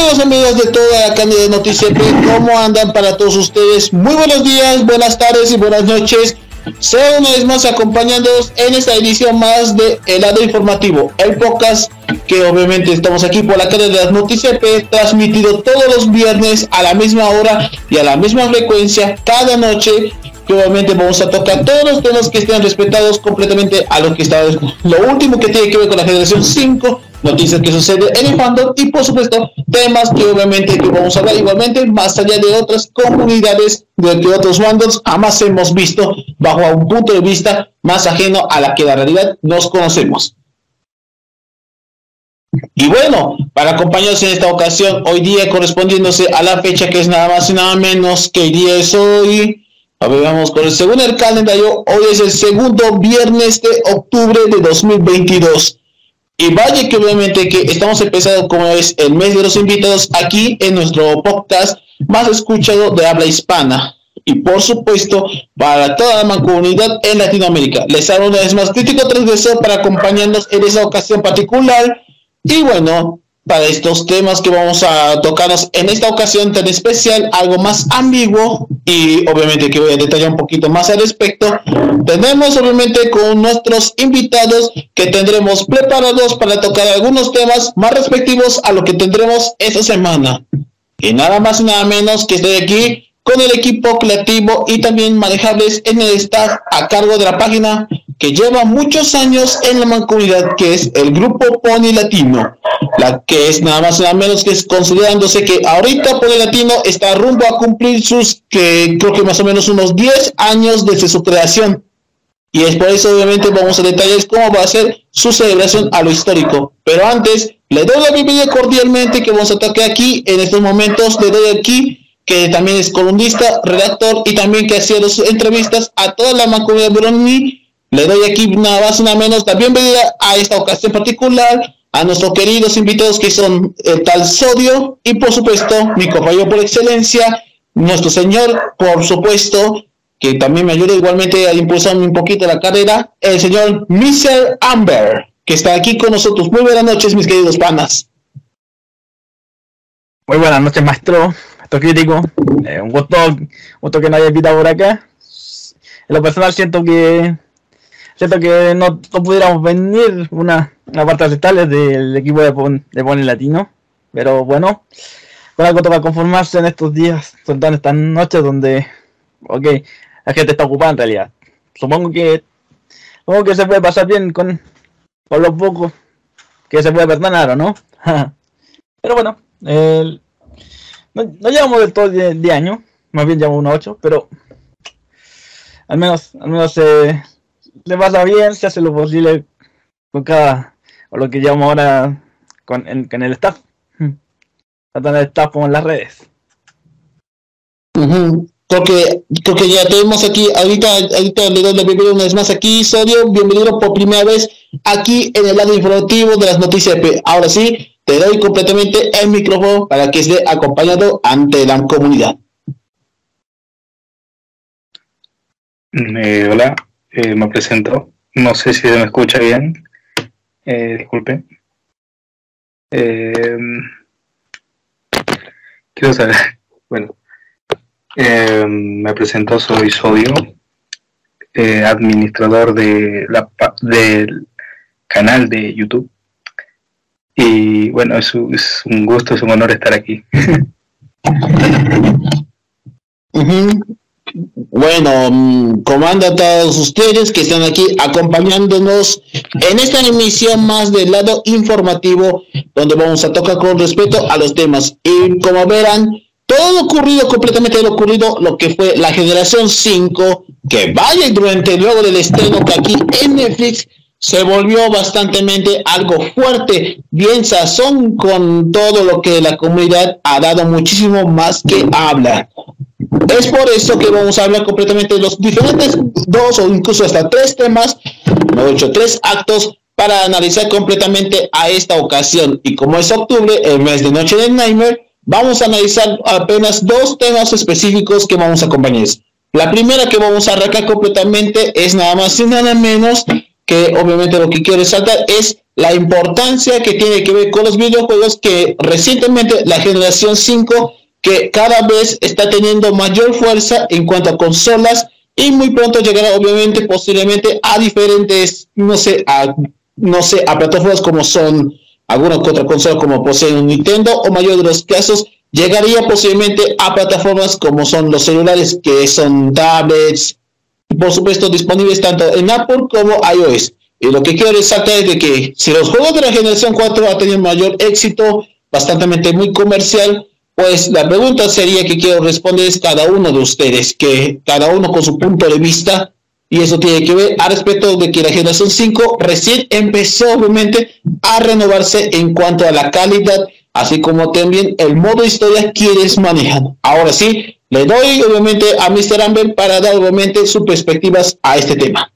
Amigos, amigos de toda la cantidad de noticias, ¿cómo andan para todos ustedes? Muy buenos días, buenas tardes y buenas noches. Sean una vez más acompañándonos en esta edición más de El lado informativo, el podcast que obviamente estamos aquí por la cadena de las noticias P, transmitido todos los viernes a la misma hora y a la misma frecuencia cada noche que obviamente vamos a tocar todos los temas que estén respetados completamente a lo que está lo último que tiene que ver con la generación 5 noticias que suceden en el fandom y por supuesto temas que obviamente que vamos a hablar igualmente más allá de otras comunidades de otros fandoms jamás hemos visto bajo un punto de vista más ajeno a la que la realidad nos conocemos. Y bueno, para acompañarnos en esta ocasión, hoy día correspondiéndose a la fecha que es nada más y nada menos que el día es hoy. A vamos con el segundo el calendario. Hoy es el segundo viernes de octubre de 2022. Y vaya que obviamente que estamos empezando como es el mes de los invitados aquí en nuestro podcast más escuchado de habla hispana. Y por supuesto, para toda la comunidad en Latinoamérica. Les hago una vez más crítico transgresor para acompañarnos en esa ocasión particular. Y bueno, para estos temas que vamos a tocarnos en esta ocasión tan especial, algo más ambiguo y obviamente que voy a detallar un poquito más al respecto, tenemos obviamente con nuestros invitados que tendremos preparados para tocar algunos temas más respectivos a lo que tendremos esta semana. Y nada más y nada menos que estoy aquí con el equipo creativo y también manejables en el staff a cargo de la página que lleva muchos años en la mancomunidad, que es el Grupo Pony Latino, la que es nada más nada menos que es considerándose que ahorita Pony Latino está rumbo a cumplir sus, que creo que más o menos unos 10 años desde su creación. Y es por eso obviamente vamos a detallar cómo va a ser su celebración a lo histórico. Pero antes, le doy la bienvenida cordialmente que vamos a tocar aquí en estos momentos. Le doy aquí que también es columnista, redactor y también que hacía las entrevistas a toda la mancomunidad Brony le doy aquí nada más, nada menos la bienvenida a esta ocasión particular a nuestros queridos invitados que son el tal Sodio y por supuesto mi compañero por excelencia, nuestro señor, por supuesto, que también me ayuda igualmente a impulsarme un poquito la carrera, el señor Mr. Amber, que está aquí con nosotros. Muy buenas noches, mis queridos panas. Muy buenas noches, maestro. Crítico. Eh, un gusto, gusto que no haya invitado por acá. En lo personal siento que siento que no, pudiéramos venir una, una parte aceptable del equipo de, Pon, de Latino. Pero bueno, con algo toca conformarse en estos días, sobre todo en estas noches donde, ok, la gente está ocupada en realidad. Supongo que, supongo que se puede pasar bien con, con los pocos que se puede perdonar, ¿o no? pero bueno, no, no, llevamos del todo 10 años, más bien llevamos unos 8, pero al menos, al menos eh, le pasa bien, se hace lo posible con cada, o lo que llamamos ahora con, en, el staff, tanto en el staff como en las redes. Porque, porque ya tenemos aquí, ahorita, ahorita le doy la bienvenida una vez más aquí, Sodio, bienvenido por primera vez aquí en el lado informativo de las noticias. Ahora sí, te doy completamente el micrófono para que esté acompañado ante la comunidad. Eh, hola, eh, me presento. No sé si se me escucha bien. Eh, disculpe. Quiero saber. Bueno, me presento, soy Sodio, administrador de la, del canal de YouTube. Y bueno, es, un gusto, es un honor estar aquí. Bueno, mm, comando a todos ustedes que están aquí acompañándonos en esta emisión más del lado informativo, donde vamos a tocar con respeto a los temas. Y como verán, todo ocurrido, completamente lo ocurrido, lo que fue la generación 5, que vaya durante luego del estreno que aquí en Netflix se volvió bastante algo fuerte, bien sazón con todo lo que la comunidad ha dado muchísimo más que hablar. Es por eso que vamos a hablar completamente de los diferentes dos o incluso hasta tres temas, no hecho tres actos para analizar completamente a esta ocasión. Y como es octubre, el mes de Noche de Nightmare, vamos a analizar apenas dos temas específicos que vamos a acompañar. La primera que vamos a arrancar completamente es nada más y nada menos que obviamente lo que quiero resaltar es la importancia que tiene que ver con los videojuegos que recientemente la generación 5 que cada vez está teniendo mayor fuerza en cuanto a consolas y muy pronto llegará obviamente posiblemente a diferentes no sé a no sé a plataformas como son alguna otra consola como posee un Nintendo o mayor de los casos llegaría posiblemente a plataformas como son los celulares que son tablets y por supuesto disponibles tanto en Apple como iOS y lo que quiero resaltar es de que si los juegos de la generación 4 han tenido mayor éxito bastante muy comercial pues la pregunta sería que quiero responder es cada uno de ustedes, que cada uno con su punto de vista, y eso tiene que ver a respecto de que la generación 5 recién empezó obviamente a renovarse en cuanto a la calidad, así como también el modo historia quieres manejar. Ahora sí, le doy obviamente a Mr. Amber para dar obviamente sus perspectivas a este tema.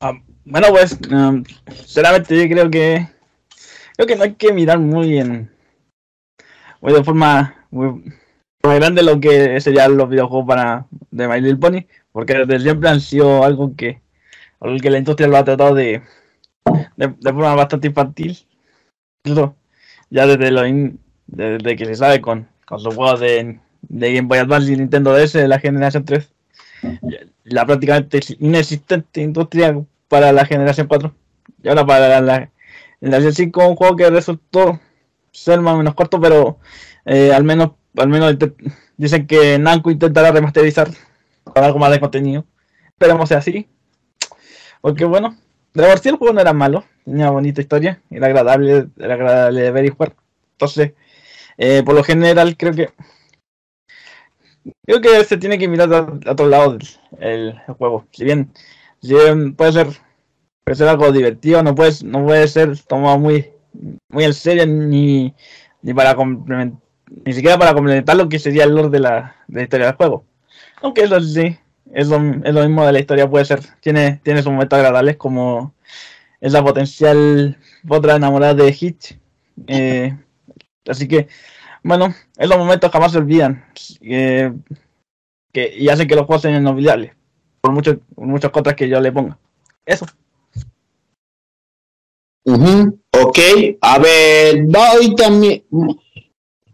Ah, bueno, pues, um, sinceramente yo creo que creo que no hay que mirar muy bien, muy de forma muy, grande lo que serían los videojuegos para de My Little Pony, porque desde siempre han sido algo que, algo que la industria lo ha tratado de, de, forma bastante infantil. Ya desde, lo desde que se sabe con, con sus juegos de, de Game Boy Advance y Nintendo DS de la generación 3, la prácticamente inexistente industria para la generación 4 y ahora para la, en la 5 un juego que resultó ser más o menos corto, pero eh, al menos al menos dicen que Namco intentará remasterizar con algo más de contenido. Esperemos sea así. Porque bueno, de por sí el juego no era malo, tenía bonita historia, era agradable, era agradable de ver y jugar. Entonces, eh, por lo general creo que creo que se tiene que mirar a, otro lado el, juego. Si bien, si bien puede ser puede ser algo divertido, no puede, no puede ser tomado muy, muy en serio ni, ni para complementar, ni siquiera para complementar lo que sería el lore de la, de la historia del juego. Aunque eso sí, es lo, es lo mismo de la historia, puede ser, tiene, tiene sus momentos agradables como es la potencial otra enamorada de Hitch. Eh, así que, bueno, esos momentos jamás se olvidan. Que, y hacen que los juegos sean inolvidables. Por, mucho, muchas cosas que yo le ponga. Eso. Ok, a ver, doy también.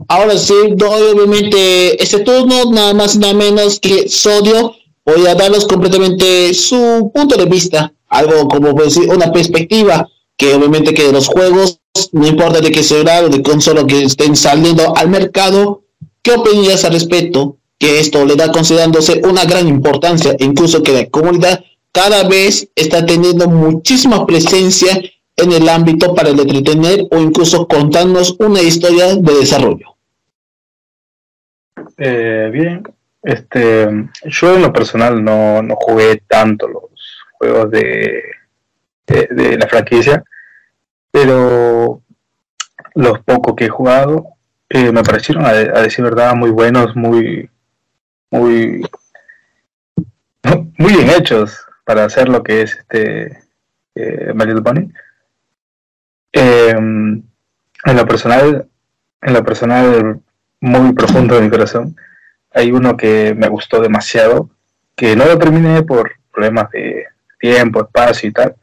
Ahora sí, doy obviamente este turno, nada más y nada menos que Sodio. Voy a darles completamente su punto de vista, algo como decir, una perspectiva, que obviamente que los juegos, no importa de qué será o de consola que estén saliendo al mercado, ¿qué opinas al respecto? Que esto le da considerándose una gran importancia, incluso que la comunidad cada vez está teniendo muchísima presencia en el ámbito para el entretener o incluso contarnos una historia de desarrollo. Eh, bien, este, yo en lo personal no, no jugué tanto los juegos de, de, la franquicia, pero los pocos que he jugado eh, me parecieron, a, decir verdad, muy buenos, muy, muy, muy bien hechos para hacer lo que es este eh, My Em, en lo personal, en lo personal muy profundo de mi corazón, hay uno que me gustó demasiado, que no lo terminé por problemas de tiempo, espacio y tal,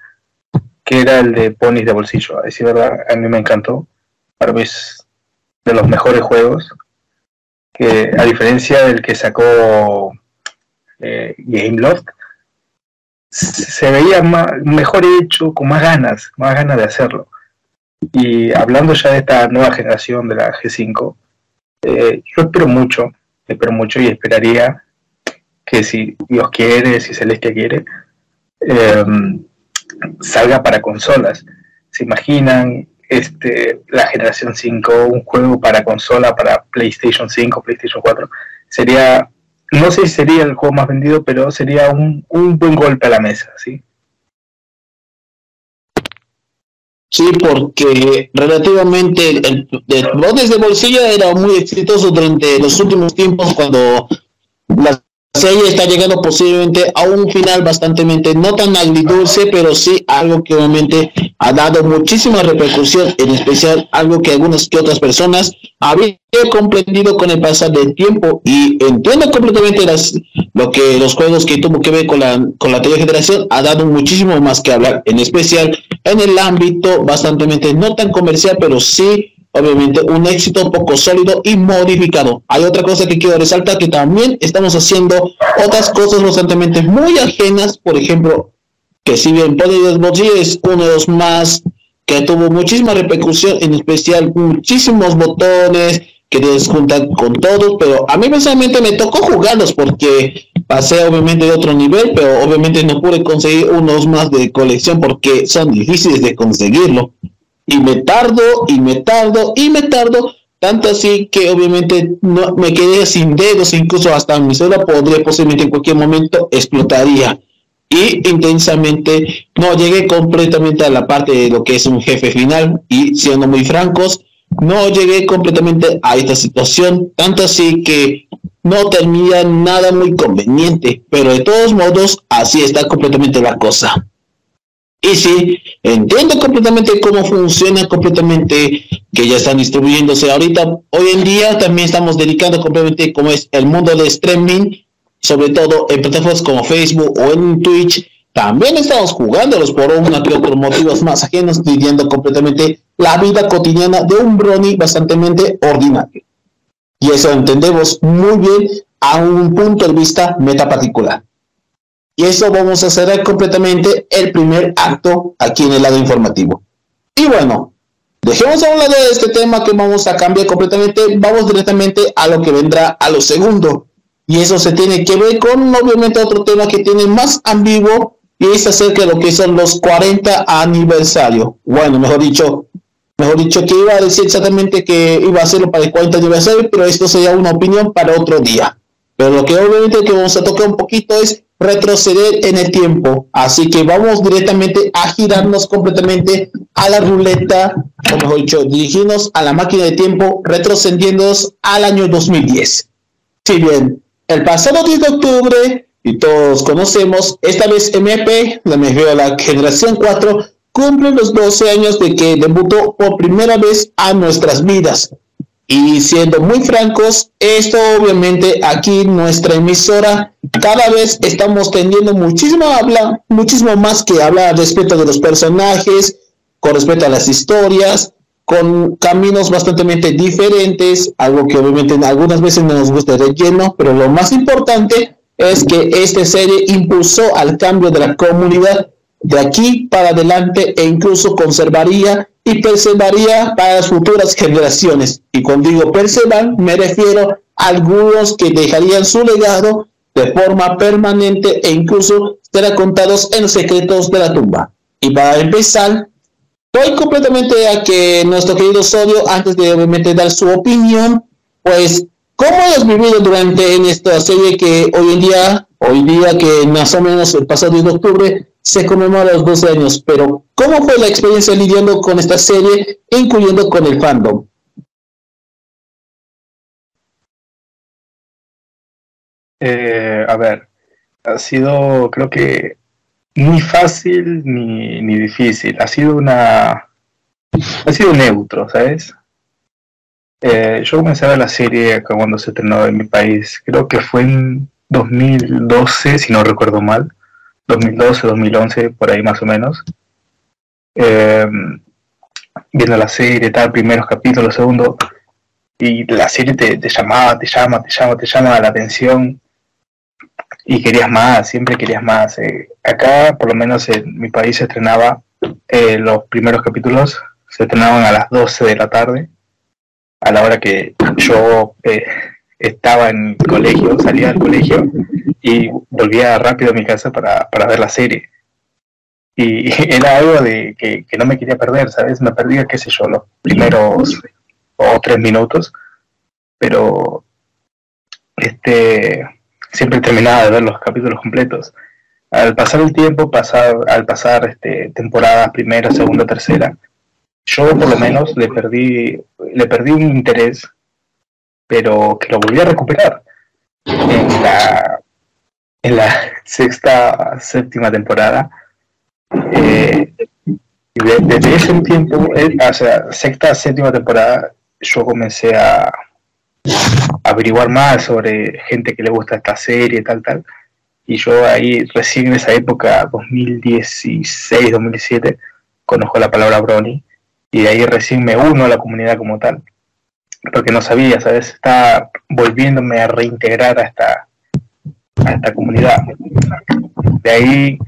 que era el de ponis de bolsillo. A decir verdad, a mí me encantó. Para mí es de los mejores juegos, que a diferencia del que sacó eh, Gameloft, se veía mejor hecho, con más ganas, más ganas de hacerlo. Y hablando ya de esta nueva generación de la G5, eh, yo espero mucho espero mucho y esperaría que si Dios quiere, si Celestia quiere, em, salga para consolas. ¿Se imaginan este, la generación 5, un juego para consola, para PlayStation 5, PlayStation 4? Sería, no sé si sería el juego más vendido, pero sería un, un buen golpe a la mesa, ¿sí? Sí, porque relativamente el, el, de bolsillo era muy exitoso durante los últimos tiempos cuando las serie está llegando posiblemente a un final bastante no tan agridulce, pero sí algo que obviamente ha dado muchísima repercusión, en especial algo que algunas que otras personas habían comprendido con el pasar del tiempo. Y entiendo completamente lo que los juegos que tuvo que ver con la, con la generación ha dado muchísimo más que hablar, en especial en el ámbito bastante no tan comercial, pero sí obviamente un éxito poco sólido y modificado. Hay otra cosa que quiero resaltar que también estamos haciendo otras cosas constantemente muy ajenas, por ejemplo, que si bien Poder es uno de los más que tuvo muchísima repercusión, en especial muchísimos botones que desjuntan con todos, pero a mí personalmente me tocó jugarlos porque pasé obviamente de otro nivel, pero obviamente no pude conseguir unos más de colección porque son difíciles de conseguirlo y me tardo y me tardo y me tardo tanto así que obviamente no me quedé sin dedos incluso hasta mi celular podría posiblemente en cualquier momento explotaría. Y intensamente no llegué completamente a la parte de lo que es un jefe final y siendo muy francos no llegué completamente a esta situación tanto así que no termina nada muy conveniente pero de todos modos así está completamente la cosa y sí, entiendo completamente cómo funciona completamente, que ya están distribuyéndose ahorita. Hoy en día también estamos dedicando completamente como es el mundo de streaming, sobre todo en plataformas como Facebook o en Twitch. También estamos jugándolos por una que otros motivos más ajenos, viviendo completamente la vida cotidiana de un brony bastante ordinario. Y eso entendemos muy bien a un punto de vista meta particular. Y eso vamos a cerrar completamente el primer acto aquí en el lado informativo. Y bueno, dejemos a un lado de este tema que vamos a cambiar completamente, vamos directamente a lo que vendrá a lo segundo. Y eso se tiene que ver con obviamente otro tema que tiene más ambiguo y es acerca de lo que son los 40 aniversario. Bueno, mejor dicho, mejor dicho que iba a decir exactamente que iba a hacerlo para el 40 aniversario, pero esto sería una opinión para otro día. Pero lo que obviamente que vamos a tocar un poquito es retroceder en el tiempo. Así que vamos directamente a girarnos completamente a la ruleta, o mejor dicho, dirigirnos a la máquina de tiempo, retrocediéndonos al año 2010. Si bien el pasado 10 de octubre, y todos conocemos, esta vez MP, la de la generación 4, cumple los 12 años de que debutó por primera vez a nuestras vidas. Y siendo muy francos, esto obviamente aquí nuestra emisora cada vez estamos teniendo muchísimo habla, muchísimo más que hablar respecto de los personajes, con respecto a las historias, con caminos bastante diferentes, algo que obviamente algunas veces no nos gusta de relleno, pero lo más importante es que esta serie impulsó al cambio de la comunidad de aquí para adelante e incluso conservaría y perseveraría para las futuras generaciones. Y cuando digo perseverar, me refiero a algunos que dejarían su legado de forma permanente e incluso serán contados en los secretos de la tumba. Y para empezar, voy completamente a que nuestro querido Sodio, antes de obviamente dar su opinión, pues, ¿cómo has vivido durante en esta serie que hoy en día, hoy día que más o menos el pasado 10 de octubre, se conmemora los 12 años, pero ¿cómo fue la experiencia lidiando con esta serie, incluyendo con el fandom? Eh, a ver, ha sido, creo que, ni fácil ni, ni difícil. Ha sido una. Ha sido neutro, ¿sabes? Eh, yo comencé a ver la serie cuando se estrenó en mi país. Creo que fue en 2012, si no recuerdo mal. 2012, 2011, por ahí más o menos. Eh, viendo la serie, tal, primeros capítulos, segundo, y la serie te, llamaba, te llama, te llama, te llama la atención y querías más, siempre querías más. Eh, acá, por lo menos en mi país, se estrenaba eh, los primeros capítulos, se estrenaban a las 12 de la tarde, a la hora que yo estaba en colegio, salía del colegio y volvía rápido a mi casa para, para ver la serie. Y era algo de que, que, no me quería perder, ¿sabes? Me perdía, qué sé yo, los primeros o tres minutos, pero este siempre terminaba de ver los capítulos completos. Al pasar el tiempo, pasar, al pasar este, temporada primera, segunda, tercera, yo por lo menos le perdí, le perdí un interés, pero que lo volví a recuperar en la, en la sexta, séptima temporada. Eh, desde ese tiempo, eh, o sea, sexta, séptima temporada, yo comencé a, averiguar más sobre gente que le gusta esta serie, tal, tal. Y yo ahí, recién en esa época, 2016, 2017, conozco la palabra Brony y de ahí recién me uno a la comunidad como tal. Porque no sabía, ¿sabes? Estaba volviéndome a reintegrar a esta, a esta comunidad. De ahí,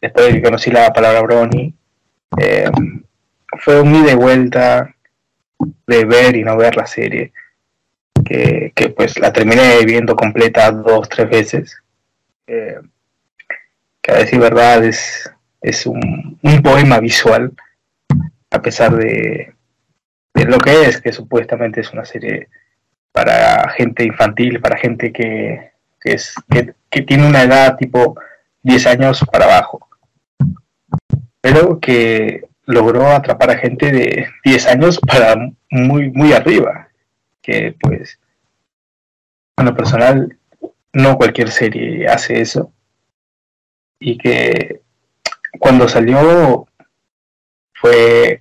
después de que conocí la palabra Brony, eh, fue un ida y vuelta de ver y no ver la serie que, pues la terminé viendo completa dos, tres veces. Eh, que a decir verdad es, es un, poema visual, a pesar de, de, lo que es, que supuestamente es una serie para gente infantil, para gente que, que es, que, tiene una edad tipo 10 años para abajo. Pero que logró atrapar a gente de 10 años para muy, muy arriba que pues en lo personal no cualquier serie hace eso y que cuando salió fue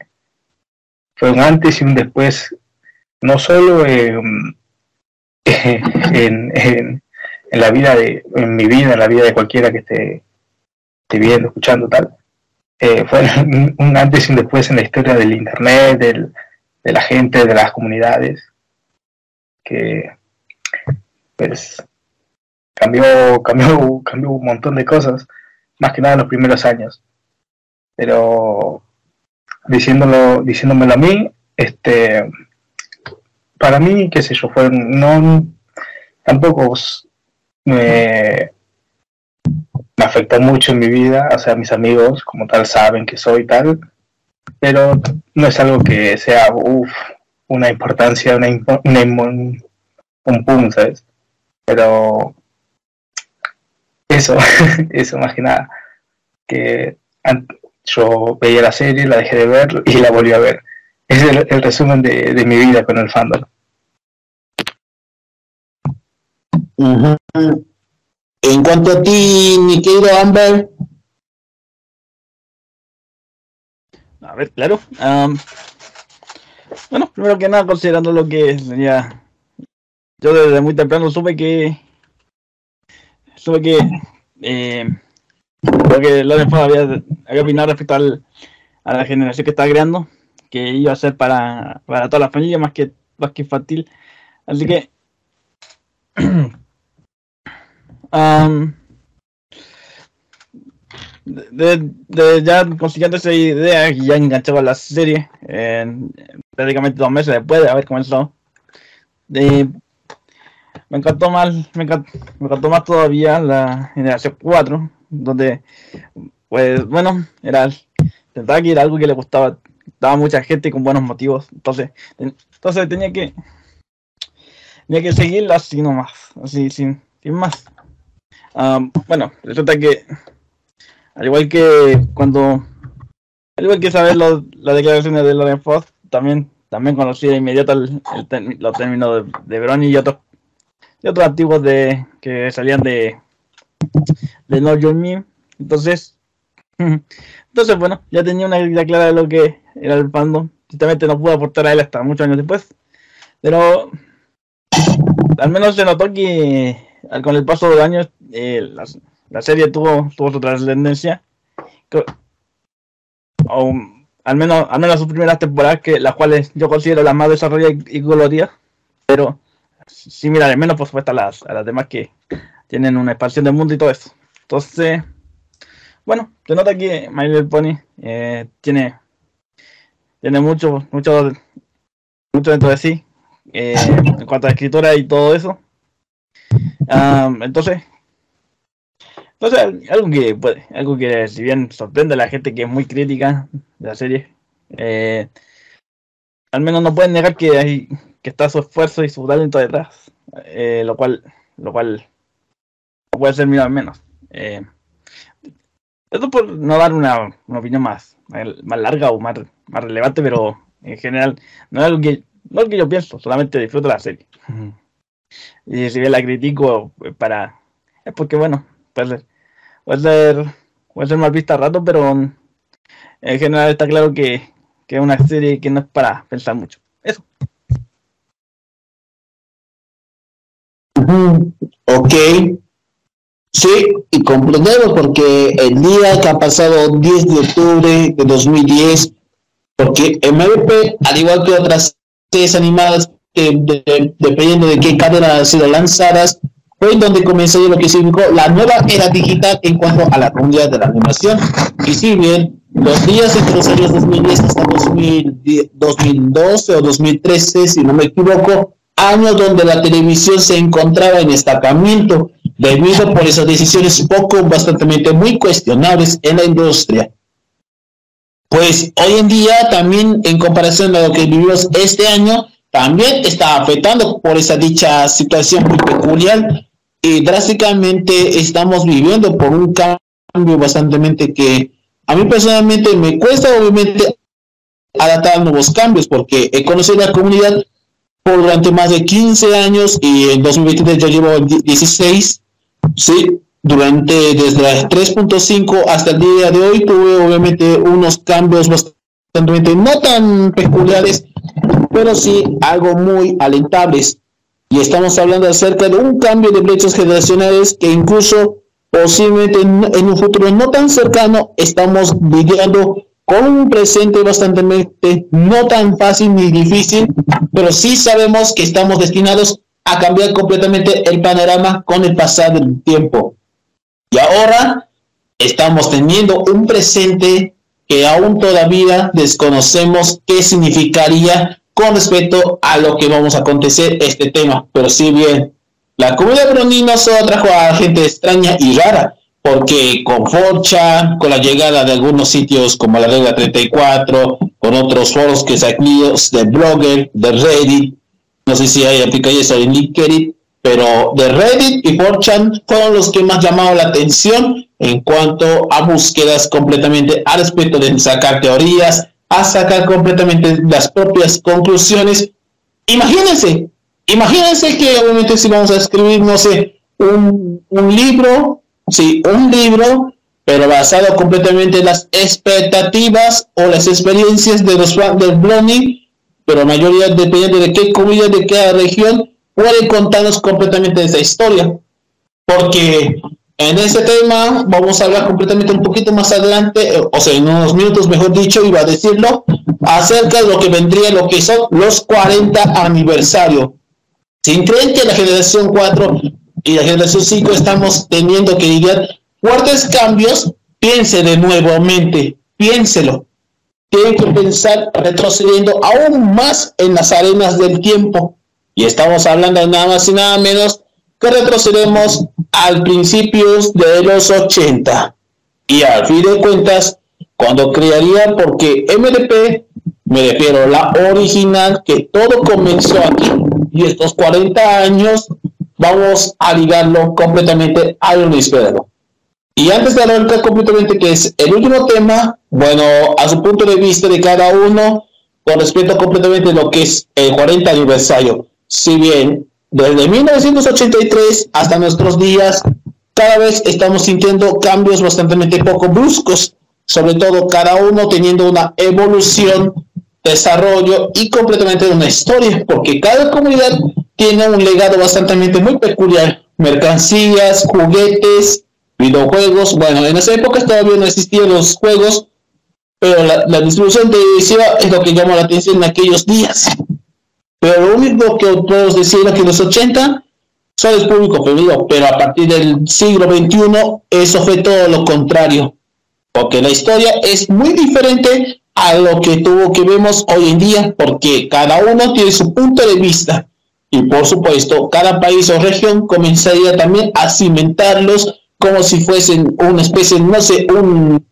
fue un antes y un después no solo en, en, la vida de en mi vida en la vida de cualquiera que esté, esté viendo escuchando tal eh, fue un antes y un después en la historia del internet del, de la gente de las comunidades que pues cambió, cambió, cambió un montón de cosas, más que nada en los primeros años. Pero diciéndolo, diciéndomelo a mí, este para mí, qué sé yo, fue no tampoco me, me afectó mucho en mi vida, o sea, mis amigos como tal saben que soy tal, pero no es algo que sea, uff, una importancia, una, un, un pum, ¿sabes? Pero eso, eso más que nada, que yo veía la serie, la dejé de ver y la volví a ver. Es el, el resumen de, de, mi vida con el fandom. En cuanto a ti, mi querido Amber. A ver, claro. Um, bueno, primero que nada, considerando lo que sería. Yo desde muy temprano supe que. Supe que. Eh, lo que Lorenz había, había opinado respecto al, a la generación que estaba creando, que iba a ser para, para toda la familia más que, más que infantil. Así que. um, de, de, ya consiguiendo esa idea y ya enganchado a la serie, prácticamente dos meses después de haber comenzado, me encantó más, me encantó, me encantó más todavía la generación 4, donde, pues bueno, era intentaba que era algo que le gustaba, daba mucha gente con buenos motivos, entonces, entonces tenía que tenía que seguirla así nomás, así sin, sin más. Um, bueno, resulta que al igual que cuando. Al igual que saber las declaraciones de Loren Foss, también, también conocí de inmediato el, los términos de, de Brony y otros, y otros antiguos de, que salían de, de No Your Me. Entonces, entonces, bueno, ya tenía una idea clara de lo que era el fandom. Ciertamente no pude aportar a él hasta muchos años después. Pero al menos se notó que con el paso de años eh, la serie tuvo, tuvo su trascendencia. al menos, al menos sus primeras temporadas, que las cuales yo considero las más desarrolladas y, coloridas. Pero sí, mira, al menos por supuesto a las, a las demás que tienen una expansión del mundo y todo eso. Entonces, bueno, se nota que My Little Pony eh, tiene, tiene mucho, mucho, mucho dentro de sí, eh, en cuanto a escritura y todo eso. Entonces, entonces algo que puede, algo que si bien sorprende a la gente que es muy crítica de la serie, eh, al menos no pueden negar que hay que está su esfuerzo y su talento detrás, eh, lo cual, lo cual puede ser mirado al menos. Eh, esto por no dar una, una opinión más, más larga o más, más relevante, pero en general no es algo que, no es lo que yo pienso, solamente disfruto la serie. Y si bien la critico eh, para es porque bueno, puede ser, puede ser, puede ser mal vista a rato, pero en general está claro que, que es una serie que no es para pensar mucho. Eso. Ok. Sí, y comprendemos porque el día que ha pasado 10 de octubre de 2010, porque MVP, al igual que otras series animadas, que de- de- dependiendo de qué cadena han sido lanzadas, fue donde comenzó lo que significó la nueva era digital en cuanto a la comunidad de la animación. Y si bien los días entre los años 2010 hasta 2010 2012 o 2013, si no me equivoco, años donde la televisión se encontraba en destacamiento debido por esas decisiones poco, bastante muy cuestionables en la industria. Pues hoy en día también en comparación a lo que vivimos este año, también está afectando por esa dicha situación muy peculiar y drásticamente estamos viviendo por un cambio bastante que a mí personalmente me cuesta obviamente adaptar a nuevos cambios porque he conocido la comunidad por durante más de 15 años y en 2023 yo llevo 16 Sí, durante desde las 3.5 hasta el día de hoy tuve obviamente unos cambios bastante no tan peculiares, pero sí algo muy alentables. Y estamos hablando acerca de un cambio de brechas generacionales que incluso posiblemente en, un futuro no tan cercano estamos lidiando con un presente bastante no tan fácil ni difícil, pero sí sabemos que estamos destinados a cambiar completamente el panorama con el pasar del tiempo. Y ahora estamos teniendo un presente que aún todavía desconocemos qué significaría con respecto a lo que vamos a acontecer este tema. Pero si bien la comunidad Brony no solo trajo a gente extraña y rara, porque con Forcha, con la llegada de algunos sitios como la regla 34, con otros foros que sacríos de Blogger, de Reddit, no sé si hay aplicaciones en LinkedIn, pero de Reddit y 4chan fueron los que más llamaron la atención en cuanto a búsquedas completamente al respecto de sacar teorías, a sacar completamente las propias conclusiones. Imagínense, imagínense que obviamente si vamos a escribir, no sé, un, un libro, sí, un libro, pero basado completamente en las expectativas o las experiencias de los del blogging, pero la mayoría, dependiendo de qué comunidad, de cada región, pueden contarnos completamente esa historia. Porque en ese tema vamos a hablar completamente un poquito más adelante, eh, o sea, en unos minutos, mejor dicho, iba a decirlo, acerca de lo que vendría, lo que son los 40 aniversario. Si creen que la generación 4 y la generación 5 estamos teniendo que lidiar fuertes cambios, piense de nuevamente, piénselo tienen que pensar retrocediendo aún más en las arenas del tiempo. Y estamos hablando de nada más y nada menos que retrocedemos al principios de los 80. Y al fin de cuentas, cuando crearía, porque MDP, me refiero a la original, que todo comenzó aquí, y estos 40 años, vamos a ligarlo completamente al inesperado. Y antes de arrancar completamente, que es el último tema, bueno, a su punto de vista de cada uno, con respecto completamente lo que es el 40 aniversario. Si bien desde 1983 hasta nuestros días, cada vez estamos sintiendo cambios bastante poco bruscos, sobre todo cada uno teniendo una evolución, desarrollo y completamente una historia, porque cada comunidad tiene un legado bastante muy peculiar, mercancías, juguetes, videojuegos. Bueno, en esa época todavía no existían los juegos, pero la, la distribución televisiva es lo que llamó la atención en aquellos días. Pero lo único que todos decían que en los 80 solo el público femenino, pero a partir del siglo XXI eso fue todo lo contrario, porque la historia es muy diferente a lo que tuvo que vemos hoy en día, porque cada uno tiene su punto de vista. Y por supuesto, cada país o región comenzaría también a cimentarlos como si fuesen una especie, no sé, un,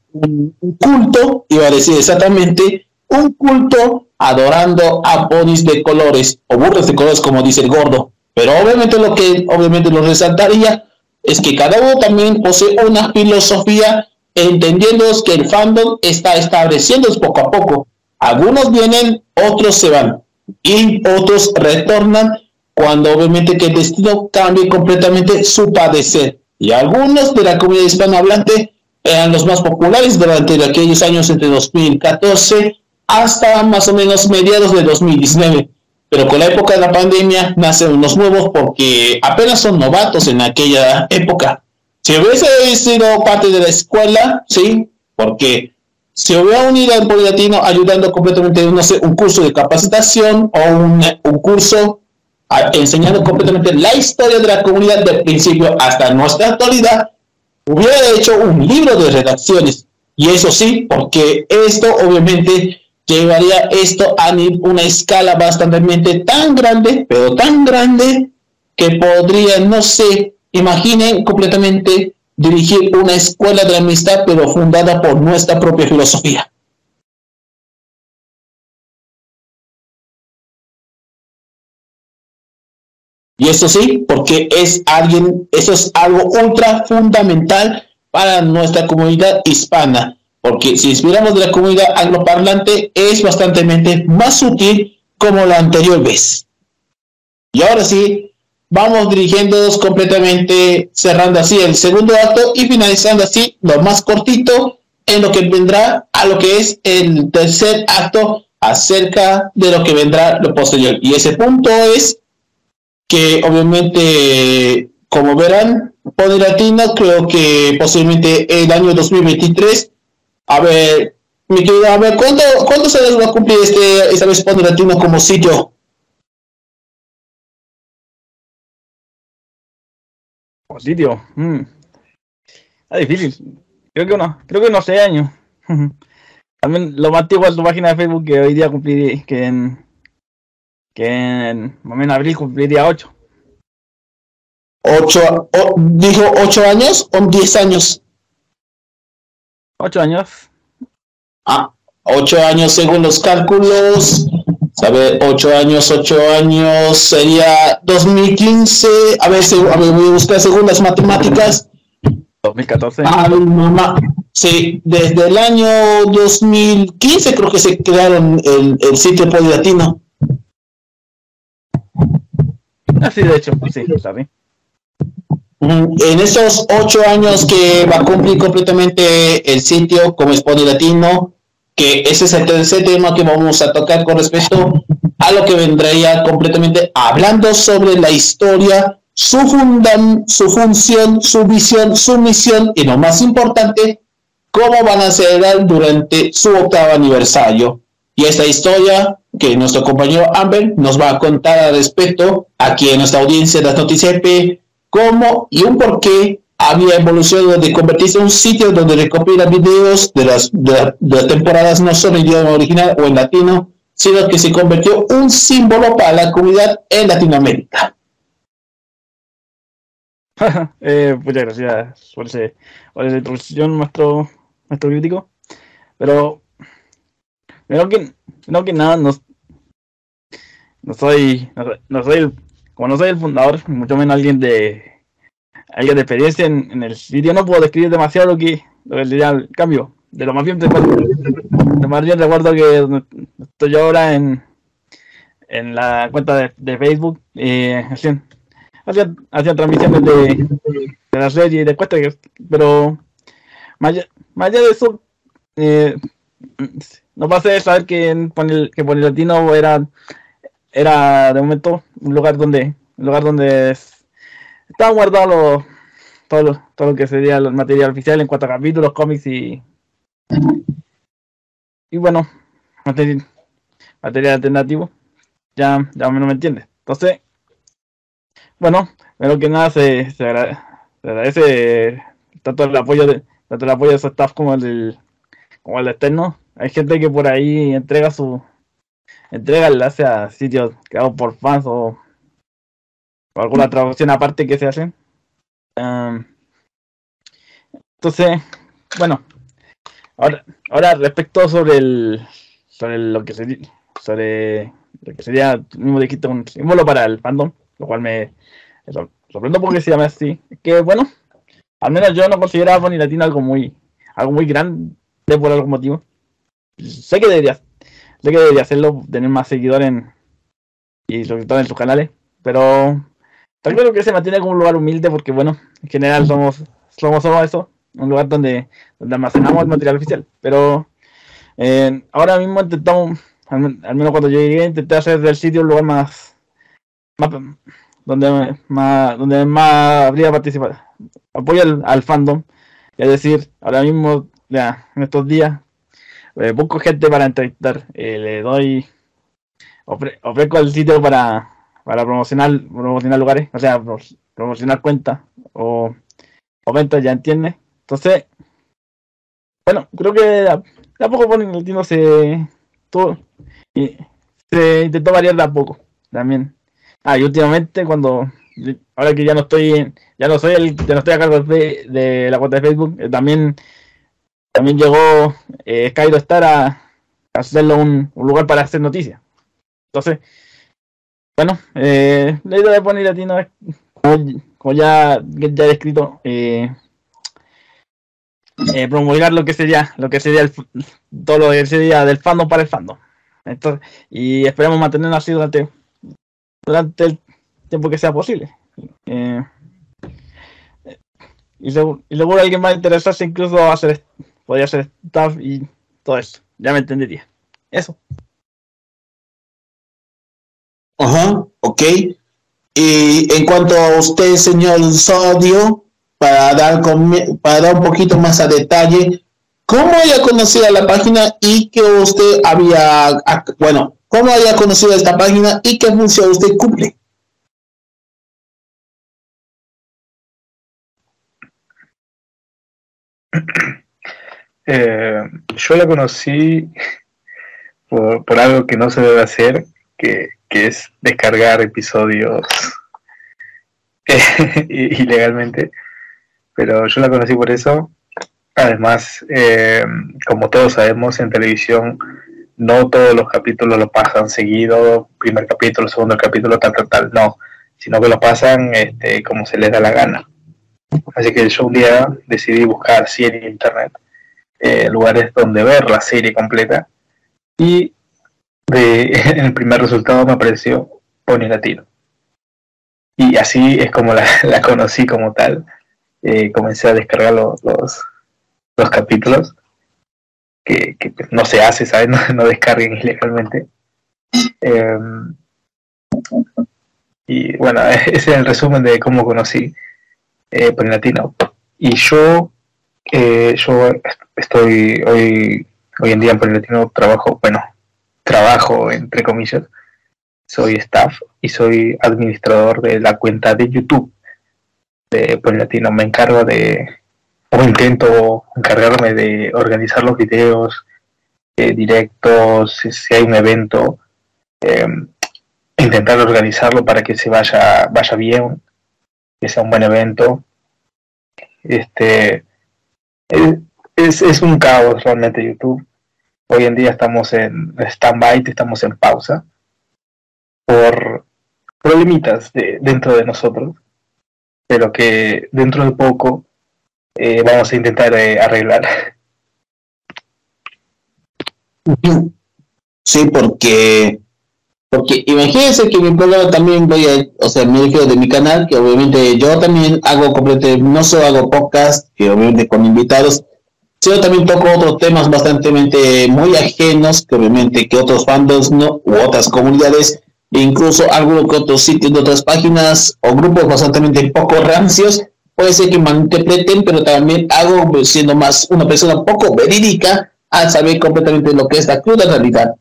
culto, iba a decir exactamente, un culto adorando a ponis de colores o burros de colores, como dice el gordo. Pero obviamente lo que obviamente lo resaltaría es que cada uno también posee una filosofía entendiendo que el fandom está estableciendo poco a poco. Algunos vienen, otros se van y otros retornan cuando obviamente que el destino cambie completamente su padecer. Y algunos de la comunidad hispanohablante eran los más populares durante aquellos años entre 2014 hasta más o menos mediados de 2019. Pero con la época de la pandemia nacen los nuevos porque apenas son novatos en aquella época. Si hubiese sido parte de la escuela, sí, porque se hubiera unido al Polilatino ayudando completamente, no sé, un curso de capacitación o un, un curso enseñando completamente la historia de la comunidad del principio hasta nuestra actualidad, hubiera hecho un libro de redacciones. Y eso sí, porque esto obviamente llevaría esto a una escala bastante tan grande, pero tan grande, que podría, no sé, imaginen completamente dirigir una escuela de amistad, pero fundada por nuestra propia filosofía. Y eso sí, porque es alguien, eso es algo ultra fundamental para nuestra comunidad hispana. Porque si inspiramos de la comunidad angloparlante, es bastante más útil como la anterior vez. Y ahora sí, vamos dirigiéndonos completamente, cerrando así el segundo acto y finalizando así lo más cortito en lo que vendrá a lo que es el tercer acto acerca de lo que vendrá lo posterior. Y ese punto es que obviamente, como verán, Pony Latino, creo que posiblemente el año 2023, a ver, mi querido, a ver, ¿cuándo, ¿cuándo se va a cumplir este, esta vez Pony Latino como sitio? Como sitio, mm. está difícil. Creo que no, creo que no sé años. También lo más antiguo es tu página de Facebook que hoy día cumpliré, que en que en, más o menos abril cumpliría 8. Ocho, ¿Dijo 8 años o 10 años? 8 años. Ah, 8 años según los cálculos. ¿Sabe? 8 años, 8 años sería 2015. A ver, a ver voy a buscar según las matemáticas. 2014. Ah, mamá. Sí, desde el año 2015 creo que se crearon el, el sitio Polilatino. Así de hecho, sí, ¿sabes? En esos ocho años que va a cumplir completamente el sitio como Spony Latino, que ese es el tercer tema que vamos a tocar con respecto a lo que vendría completamente hablando sobre la historia, su, fundan, su función, su visión, su misión y lo más importante, cómo van a ser durante su octavo aniversario. Y esta historia que nuestro compañero Amber nos va a contar al respecto aquí en nuestra audiencia de noticias cómo y un por qué había evolucionado de convertirse en un sitio donde recopila videos de las, temporadas no solo en idioma original o en latino, sino que se convirtió un símbolo para la comunidad en Latinoamérica. eh, muchas gracias por esa introducción, nuestro, nuestro crítico. Pero Primero que, que nada, no, no soy, no, soy como no soy el fundador, mucho menos alguien de alguien de experiencia en, el sitio, no puedo describir demasiado lo que, lo que sería el cambio. De lo más bien, de lo más bien recuerdo que estoy ahora en, en la cuenta de, de Facebook, eh, hacían, transmisiones de, de la serie y de cuesta, pero más allá, más allá de eso, eh, no pasa de saber que Pony, que Latino era, era de momento un lugar donde, un lugar donde estaba guardado todo, lo, todo lo que sería el material oficial en cuanto a capítulos, cómics y y bueno, material, alternativo. Ya, ya no me entiende. Entonces, bueno, pero que nada se, se, agradece, tanto el apoyo de tanto el apoyo de su staff como el como el externo hay gente que por ahí entrega su entrega enlace a sitios creados por fans o, o alguna traducción aparte que se hace. Um, entonces, bueno, ahora, ahora respecto sobre el sobre lo que sería sobre lo que sería mismo dijiste un símbolo para el fandom, lo cual me sorprendo porque se llama así. Que bueno, al menos yo no consideraba Bonnie Latino algo muy algo muy por algún motivo. Sé que debería sé que debería hacerlo, tener más seguidores en, y sobre todo en sus canales, pero tal vez que se mantiene como un lugar humilde porque bueno, en general somos somos solo eso, un lugar donde, donde almacenamos el material oficial, pero eh, ahora mismo intentamos, al, menos cuando yo llegué, intenté hacer del sitio un lugar más, más donde más donde más habría participado apoyo al, fandom es decir ahora mismo ya en estos días eh, busco gente para entrevistar eh, le doy ofrezco el sitio para para promocionar promocionar lugares o sea promocionar cuentas o, o ventas ya entiende entonces bueno creo que a, poco por el se todo y se intentó variar de a poco también. Ah, y últimamente cuando ahora que ya no estoy ya no soy el ya no estoy a cargo de, de la cuenta de Facebook, eh, también también llegó eh, Skyro Star a, hacerlo un, un, lugar para hacer noticias. Entonces, bueno, eh, la idea de poner latino es como, ya, ya he descrito, eh, eh, promulgar lo que sería lo que sería el, todo lo que sería del fandom para el fandom. Y esperemos mantenerlo así durante durante el tiempo que sea posible. Eh, y, seguro, y seguro alguien más interesarse incluso a hacer, podría hacer staff y todo eso. Ya me entendería. Eso. Ajá, ok. Y en cuanto a usted, señor Sodio, para dar, para dar un poquito más a detalle, ¿cómo haya conocido la página y que usted había, bueno, ¿Cómo haya conocido esta página y qué función usted cumple? Eh, yo la conocí por, algo que no se debe hacer, que, es descargar episodios ilegalmente, pero yo la conocí por eso. Además, eh, como todos sabemos, en televisión no todos los capítulos lo pasan seguido, primer capítulo, segundo capítulo, tal, tal, tal, no, sino que lo pasan este, como se les da la gana. Así que yo un día decidí buscar serie en internet, eh, lugares donde ver la serie completa, y de, el primer resultado me apareció Pony Latino. Y así es como la, conocí como tal. Eh, comencé a descargar los, los capítulos que, no se hace, ¿sabes? No, descarguen ilegalmente. Em, y bueno, ese es el resumen de cómo conocí eh, Latino. Y yo, eh, yo estoy hoy, hoy en día en Latino trabajo, bueno, trabajo entre comillas, soy staff y soy administrador de la cuenta de YouTube de Latino. Me encargo de o intento encargarme de organizar los videos eh, directos, si hay un evento, eh, intentar organizarlo para que se vaya, vaya bien, que sea un buen evento. Este es, es un caos realmente YouTube. Hoy en día estamos en stand-by, estamos en pausa por problemitas de, dentro de nosotros, pero que dentro de poco eh, vamos a intentar eh, arreglar. Sí, porque porque imagínense que mi programa también voy a, o sea, me refiero de mi canal, que obviamente yo también hago completo, no solo hago podcast, que obviamente con invitados, sino también toco otros temas bastante muy ajenos, que obviamente que otros fandoms no, u otras comunidades, e incluso algunos que otros sitios de otras páginas o grupos bastante poco rancios, puede ser que malinterpreten, pero también hago pues, siendo más una persona poco verídica al saber completamente lo que es la cruda realidad.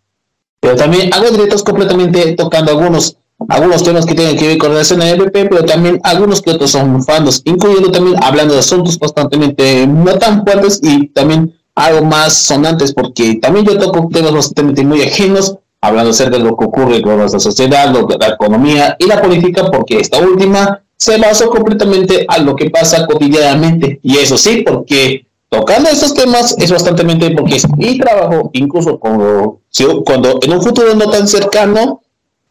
Pero también hago directos completamente tocando algunos algunos temas que tienen que ver con relación a MVP, pero también algunos que otros son fandos, incluyendo también hablando de asuntos constantemente no tan fuertes y también algo más sonantes, porque también yo toco temas bastante muy ajenos, hablando acerca de lo que ocurre con nuestra sociedad, lo, la economía y la política, porque esta última se basó completamente a lo que pasa cotidianamente. Y eso sí, porque tocando esos temas es bastante porque es mi trabajo, incluso cuando, cuando en un futuro no tan cercano,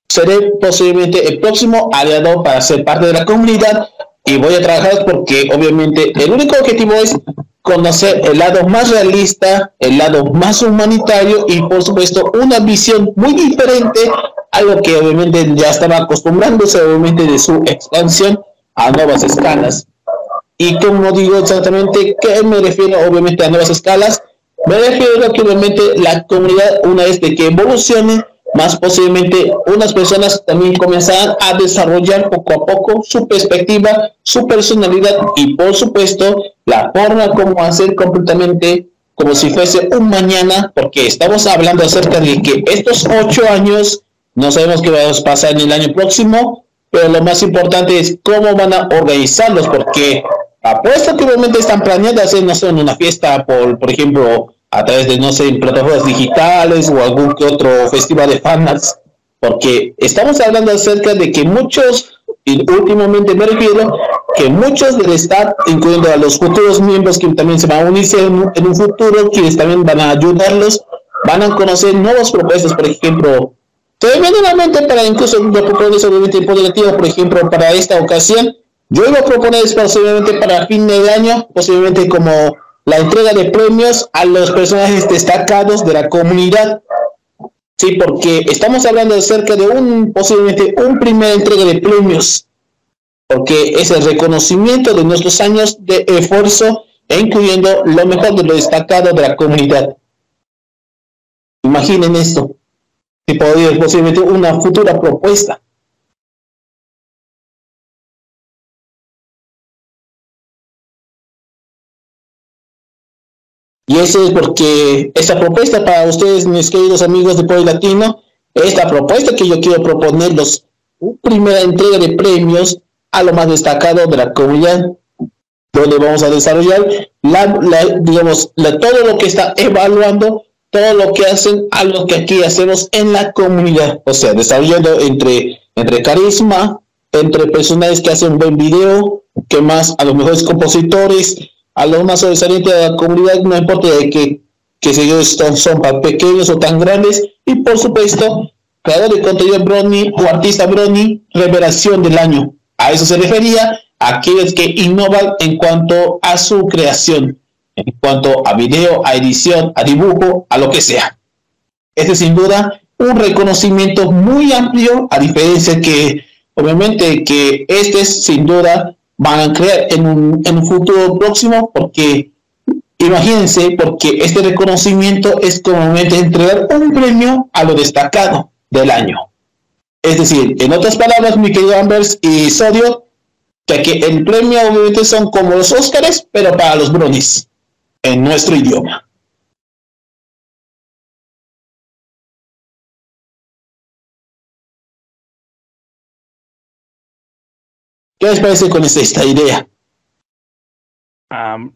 seré posiblemente el próximo aliado para ser parte de la comunidad y voy a trabajar porque obviamente el único objetivo es conocer el lado más realista, el lado más humanitario y por supuesto una visión muy diferente a lo que obviamente ya estaba acostumbrándose obviamente de su expansión a nuevas escalas. Y como digo exactamente, ¿qué me refiero obviamente a nuevas escalas? Me refiero a que obviamente la comunidad una vez de que evolucione más posiblemente unas personas también comenzarán a desarrollar poco a poco su perspectiva, su personalidad y por supuesto la forma como hacer completamente como si fuese un mañana, porque estamos hablando acerca de que estos ocho años, no sabemos qué va a pasar en el año próximo, pero lo más importante es cómo van a organizarlos, porque apuesto que obviamente están planeando hacer, no sé, una fiesta, por, por ejemplo, a través de, no sé, plataformas digitales o algún que otro festival de fans, porque estamos hablando acerca de que muchos, y últimamente me refiero, que muchos del estar, incluyendo a los futuros miembros que también se van a unirse en, un futuro, quienes también van a ayudarlos, van a conocer nuevas propuestas, por ejemplo, me viene mente para incluso yo proponer obviamente positivo, por ejemplo, para esta ocasión, yo iba a proponer posiblemente para fin de año, posiblemente como la entrega de premios a los personajes destacados de la comunidad. Sí, porque estamos hablando acerca de un, posiblemente un primer entrega de premios, porque es el reconocimiento de nuestros años de esfuerzo e incluyendo lo mejor de lo destacado de la comunidad. Imaginen esto, que podría posiblemente una futura propuesta. Y eso es porque esta propuesta para ustedes, mis queridos amigos de Pueblo Latino, esta propuesta que yo quiero proponerlos, primera entrega de premios a lo más destacado de la comunidad, donde vamos a desarrollar, la, digamos, todo lo que está evaluando, todo lo que hacen a lo que aquí hacemos en la comunidad, o sea, desarrollando entre, entre carisma, entre personajes que hacen buen video, que más a los mejores compositores, a los más sobresalientes de la comunidad, no importa de que, que ellos son tan pequeños o tan grandes, y por supuesto, creador de contenido Brony o artista Brony, revelación del año. A eso se refería a aquellos que innovan en cuanto a su creación, en cuanto a video, a edición, a dibujo, a lo que sea. Este es sin duda un reconocimiento muy amplio, a diferencia que, obviamente, que este es sin duda van a creer en un, en un futuro próximo porque imagínense, porque este reconocimiento es como entregar un premio a lo destacado del año. Es decir, en otras palabras, mi querido Ambers y Sodio, que, que el premio obviamente son como los Óscares, pero para los Bronis, en nuestro idioma. ¿Qué les parece con esta, idea?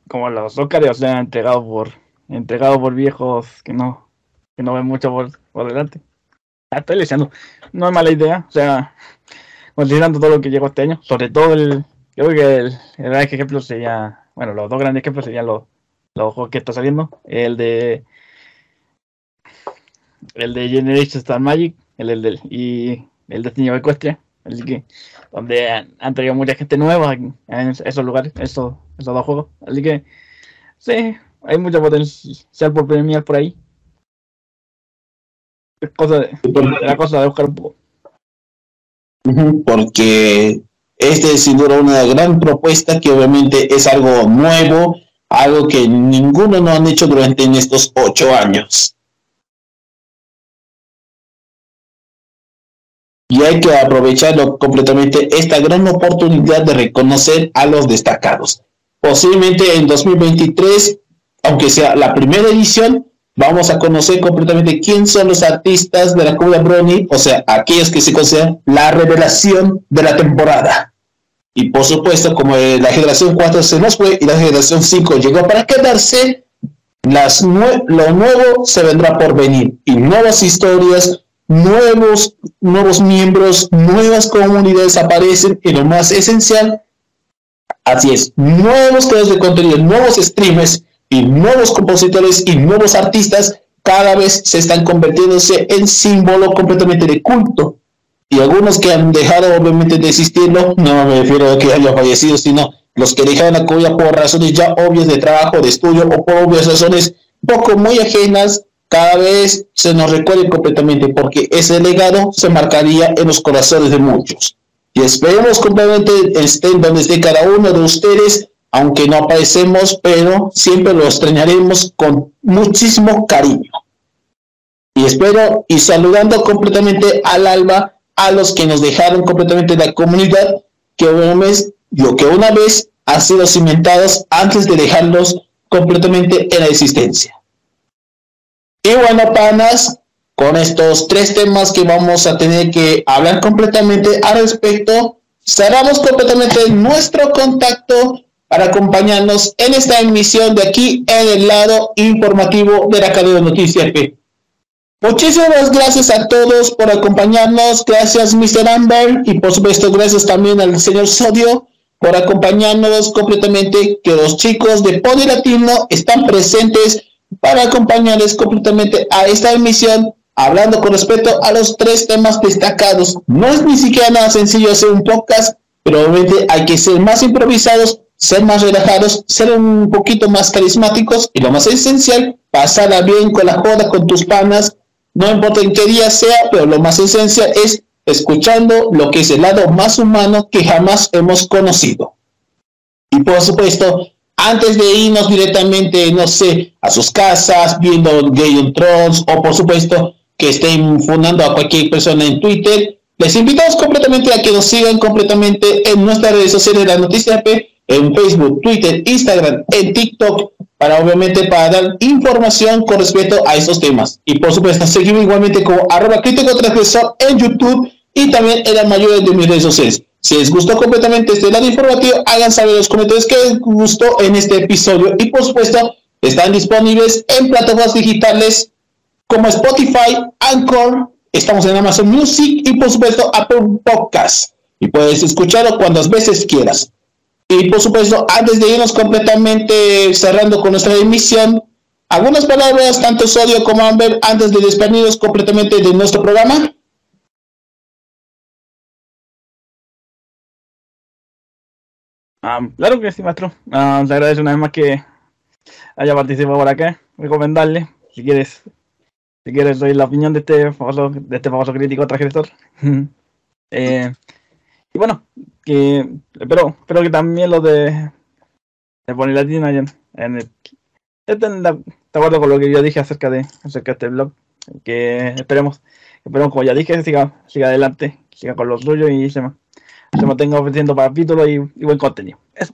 como los Óscares, o sea, entregado por entregado por viejos que no que no ven mucho por, por delante. Estoy leyendo. No es mala idea, o sea, considerando todo lo que llegó este año, sobre todo el, creo que el, el gran ejemplo sería, bueno, los dos grandes ejemplos serían los, los que está saliendo, el de el de Generation Star Magic, el, el y el Destiny Equestria, así que donde han, traído mucha gente nueva en, esos lugares, esos, esos dos juegos. Así que sí, hay mucho potencial por premiar por ahí. Es cosa de, la cosa de buscar un poco. Porque este es sin duda una gran propuesta que obviamente es algo nuevo, algo que ninguno no han hecho durante en estos ocho años. Y hay que aprovecharlo completamente esta gran oportunidad de reconocer a los destacados. Posiblemente en 2023, aunque sea la primera edición, vamos a conocer completamente quién son los artistas de la Cuba Brony, o sea, aquellos que se consideran la revelación de la temporada. Y por supuesto, como la generación 4 se nos fue y la generación 5 llegó para quedarse, lo nuevo se vendrá por venir y nuevas historias, nuevos, nuevos miembros, nuevas comunidades aparecen y lo más esencial, así es, nuevos creadores de contenido, nuevos streamers y nuevos compositores y nuevos artistas cada vez se están convirtiéndose en símbolo completamente de culto. Y algunos que han dejado obviamente de existirlo, no me refiero a que haya fallecido, sino los que dejaron la cuya por razones ya obvias de trabajo, de estudio o por obvias razones poco muy ajenas, cada vez se nos recuerde completamente porque ese legado se marcaría en los corazones de muchos. Y esperemos completamente estén donde esté cada uno de ustedes, aunque no aparecemos, pero siempre lo extrañaremos con muchísimo cariño. Y espero, y saludando completamente al alba, a los que nos dejaron completamente la comunidad, que una vez, lo que una vez ha sido cimentados antes de dejarlos completamente en la existencia. Y bueno, panas, con estos tres temas que vamos a tener que hablar completamente al respecto, cerramos completamente nuestro contacto para acompañarnos en esta emisión de aquí en el lado informativo de la cadena Noticias P. Muchísimas gracias a todos por acompañarnos. Gracias, Mr. Amber. Y por supuesto, gracias también al señor Sodio por acompañarnos completamente. Que los chicos de Pony Latino están presentes para acompañarles completamente a esta emisión, hablando con respecto a los tres temas destacados. No es ni siquiera nada sencillo hacer un podcast, pero obviamente hay que ser más improvisados, ser más relajados, ser un poquito más carismáticos y lo más esencial, pasarla bien con la joda, con tus panas, no importa en qué día sea, pero lo más esencial es escuchando lo que es el lado más humano que jamás hemos conocido. Y por supuesto, antes de irnos directamente, no sé, a sus casas, viendo Game of Thrones, o por supuesto que estén fundando a cualquier persona en Twitter, les invitamos completamente a que nos sigan completamente en nuestras redes sociales de la Noticia P, en Facebook, Twitter, Instagram, en TikTok, para obviamente para dar información con respecto a estos temas. Y por supuesto, seguimos igualmente como arroba crítico transgresor en YouTube y también en la mayoría de mis redes sociales. Si les gustó completamente este lado informativo, hagan saber en los comentarios qué les gustó en este episodio. Y por supuesto, están disponibles en plataformas digitales como Spotify, Anchor, estamos en Amazon Music y por supuesto Apple Podcasts. Y puedes escucharlo cuantas veces quieras. Y por supuesto, antes de irnos completamente cerrando con nuestra emisión, algunas palabras, tanto Sodio como Amber, antes de despedirnos completamente de nuestro programa. Claro que sí, maestro. Uh, te agradezco una vez más que haya participado por acá. Recomendarle, si quieres, si quieres doy la opinión de este famoso, de este famoso crítico transgresor. eh, y bueno, que espero, espero que también los de, de Pony Latina en, en el, estén de, acuerdo con lo que yo dije acerca de, acerca de este blog. Que esperemos, esperemos como ya dije, siga, siga adelante, siga con los suyos y se, se mantenga ofreciendo capítulos y, y buen contenido. Eso.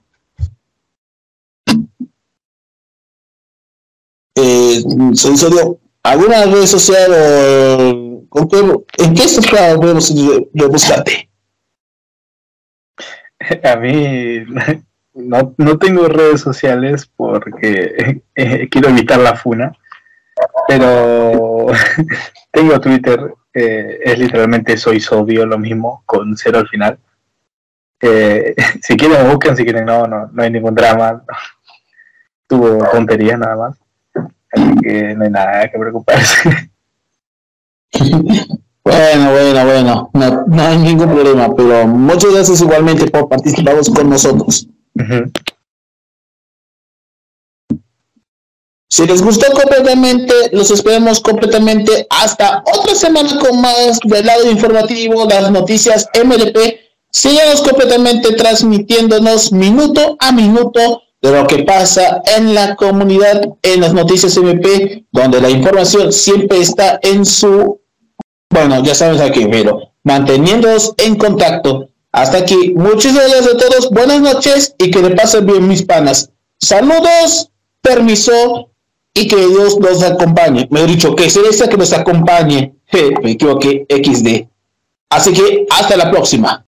Eh, serio, ¿alguna red social o en qué estás podemos buscarte? A mí no, no tengo redes sociales porque eh, quiero evitar la funa, pero tengo Twitter, eh, es literalmente soy Sodio, lo mismo, con cero al final. Eh, si quieren buscan, si quieren no, no, no hay ningún drama. Tuvo tonterías nada más. Así que no hay nada que preocuparse. Bueno, bueno, bueno, no, no, hay ningún problema, pero muchas gracias igualmente por participar con nosotros. Si les gustó completamente, los esperamos completamente hasta otra semana con más del lado informativo, las noticias MLP Síganos completamente transmitiéndonos minuto a minuto de lo que pasa en la comunidad, en las noticias MP, donde la información siempre está en su, bueno, ya sabes aquí, pero manteniéndonos en contacto. Hasta aquí, muchísimas gracias a todos, buenas noches y que le pasen bien mis panas. Saludos, permiso y que Dios nos acompañe. Me he dicho que ese que nos acompañe. me equivoqué, XD. Así que hasta la próxima.